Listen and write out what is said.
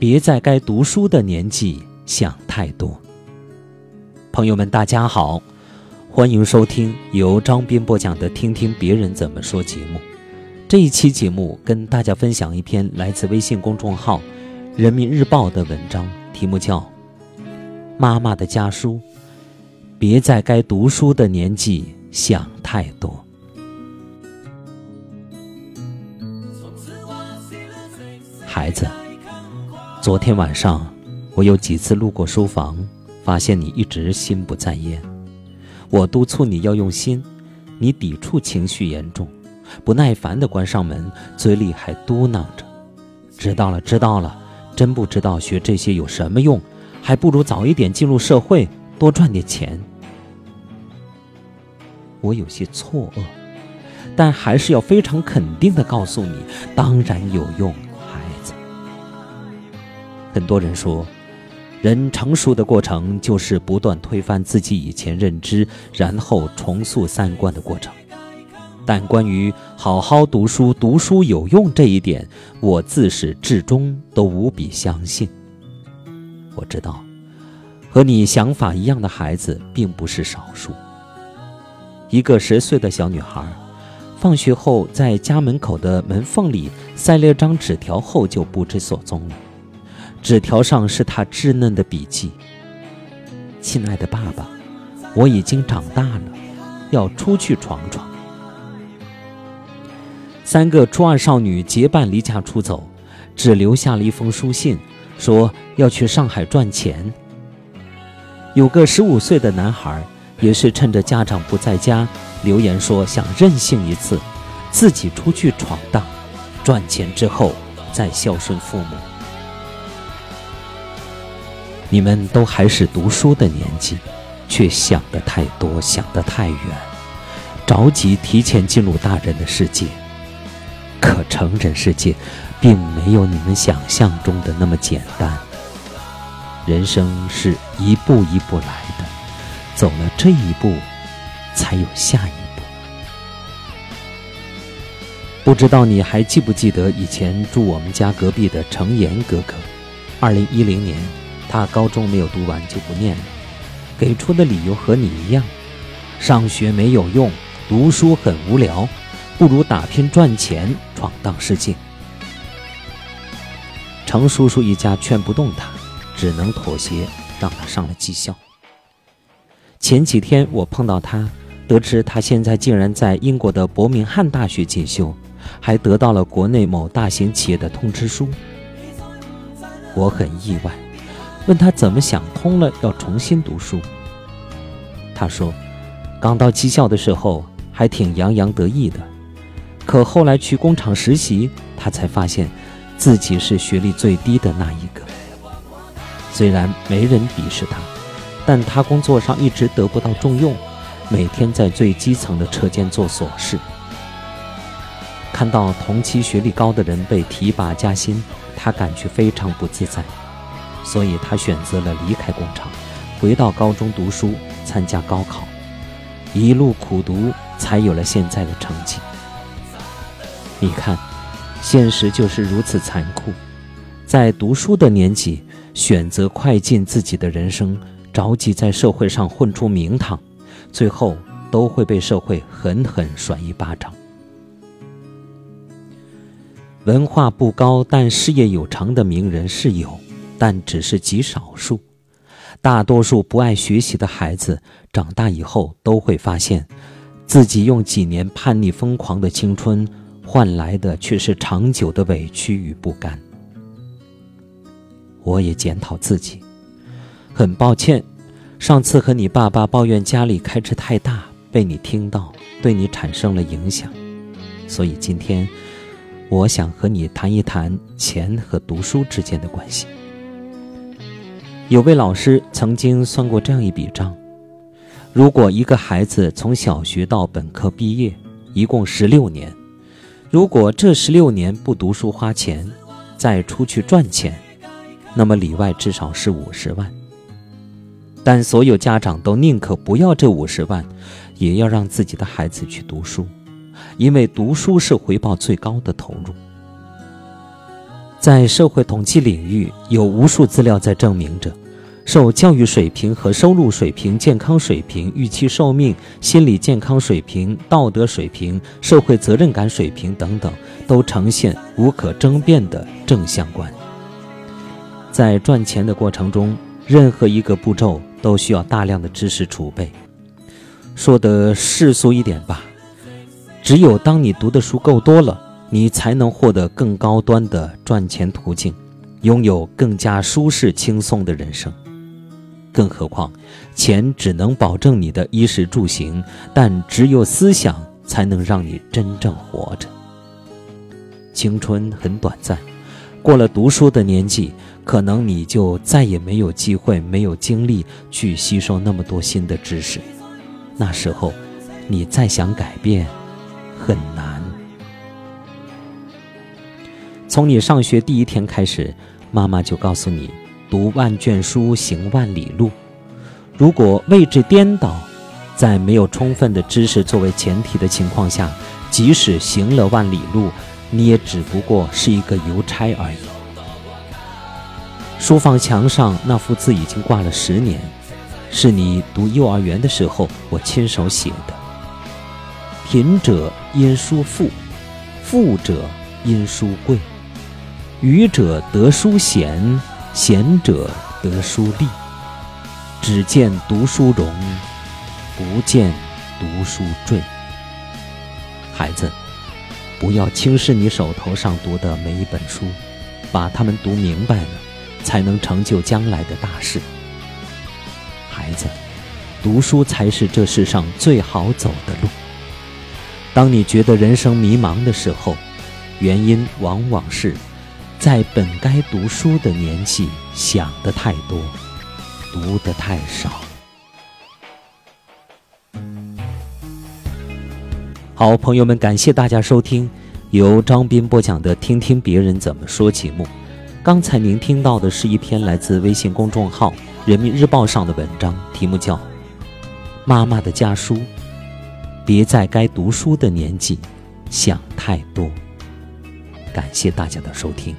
别在该读书的年纪想太多。朋友们，大家好，欢迎收听由张斌播讲的《听听别人怎么说》节目。这一期节目跟大家分享一篇来自微信公众号《人民日报》的文章，题目叫《妈妈的家书》，别在该读书的年纪想太多。孩子，昨天晚上我有几次路过书房，发现你一直心不在焉。我督促你要用心，你抵触情绪严重，不耐烦地关上门，嘴里还嘟囔着：“知道了，知道了，真不知道学这些有什么用，还不如早一点进入社会，多赚点钱。”我有些错愕，但还是要非常肯定地告诉你：当然有用。很多人说，人成熟的过程就是不断推翻自己以前认知，然后重塑三观的过程。但关于好好读书、读书有用这一点，我自始至终都无比相信。我知道，和你想法一样的孩子并不是少数。一个十岁的小女孩，放学后在家门口的门缝里塞了张纸条后，就不知所踪了。纸条上是他稚嫩的笔记：“亲爱的爸爸，我已经长大了，要出去闯闯。”三个初二少女结伴离家出走，只留下了一封书信，说要去上海赚钱。有个十五岁的男孩，也是趁着家长不在家，留言说想任性一次，自己出去闯荡，赚钱之后再孝顺父母。你们都还是读书的年纪，却想得太多，想得太远，着急提前进入大人的世界。可成人世界，并没有你们想象中的那么简单。人生是一步一步来的，走了这一步，才有下一步。不知道你还记不记得以前住我们家隔壁的程岩哥哥？二零一零年。他高中没有读完就不念了，给出的理由和你一样，上学没有用，读书很无聊，不如打拼赚钱，闯荡世界。程叔叔一家劝不动他，只能妥协，让他上了技校。前几天我碰到他，得知他现在竟然在英国的伯明翰大学进修，还得到了国内某大型企业的通知书。我很意外。问他怎么想通了要重新读书。他说，刚到技校的时候还挺洋洋得意的，可后来去工厂实习，他才发现自己是学历最低的那一个。虽然没人鄙视他，但他工作上一直得不到重用，每天在最基层的车间做琐事。看到同期学历高的人被提拔加薪，他感觉非常不自在。所以他选择了离开工厂，回到高中读书，参加高考，一路苦读，才有了现在的成绩。你看，现实就是如此残酷，在读书的年纪选择快进自己的人生，着急在社会上混出名堂，最后都会被社会狠狠甩一巴掌。文化不高但事业有成的名人是有。但只是极少数，大多数不爱学习的孩子长大以后都会发现，自己用几年叛逆疯狂的青春换来的却是长久的委屈与不甘。我也检讨自己，很抱歉，上次和你爸爸抱怨家里开支太大，被你听到，对你产生了影响，所以今天我想和你谈一谈钱和读书之间的关系。有位老师曾经算过这样一笔账：如果一个孩子从小学到本科毕业，一共十六年，如果这十六年不读书花钱，再出去赚钱，那么里外至少是五十万。但所有家长都宁可不要这五十万，也要让自己的孩子去读书，因为读书是回报最高的投入。在社会统计领域，有无数资料在证明着，受教育水平和收入水平、健康水平、预期寿命、心理健康水平、道德水平、社会责任感水平等等，都呈现无可争辩的正相关。在赚钱的过程中，任何一个步骤都需要大量的知识储备。说的世俗一点吧，只有当你读的书够多了。你才能获得更高端的赚钱途径，拥有更加舒适轻松的人生。更何况，钱只能保证你的衣食住行，但只有思想才能让你真正活着。青春很短暂，过了读书的年纪，可能你就再也没有机会、没有精力去吸收那么多新的知识。那时候，你再想改变，很难。从你上学第一天开始，妈妈就告诉你：读万卷书，行万里路。如果位置颠倒，在没有充分的知识作为前提的情况下，即使行了万里路，你也只不过是一个邮差而已。书房墙上那幅字已经挂了十年，是你读幼儿园的时候我亲手写的。贫者因书富，富者因书贵。愚者得书贤，贤者得书利。只见读书荣，不见读书坠。孩子，不要轻视你手头上读的每一本书，把它们读明白了，才能成就将来的大事。孩子，读书才是这世上最好走的路。当你觉得人生迷茫的时候，原因往往是。在本该读书的年纪，想的太多，读的太少。好，朋友们，感谢大家收听由张斌播讲的《听听别人怎么说》节目。刚才您听到的是一篇来自微信公众号《人民日报》上的文章，题目叫《妈妈的家书》，别在该读书的年纪想太多。感谢大家的收听。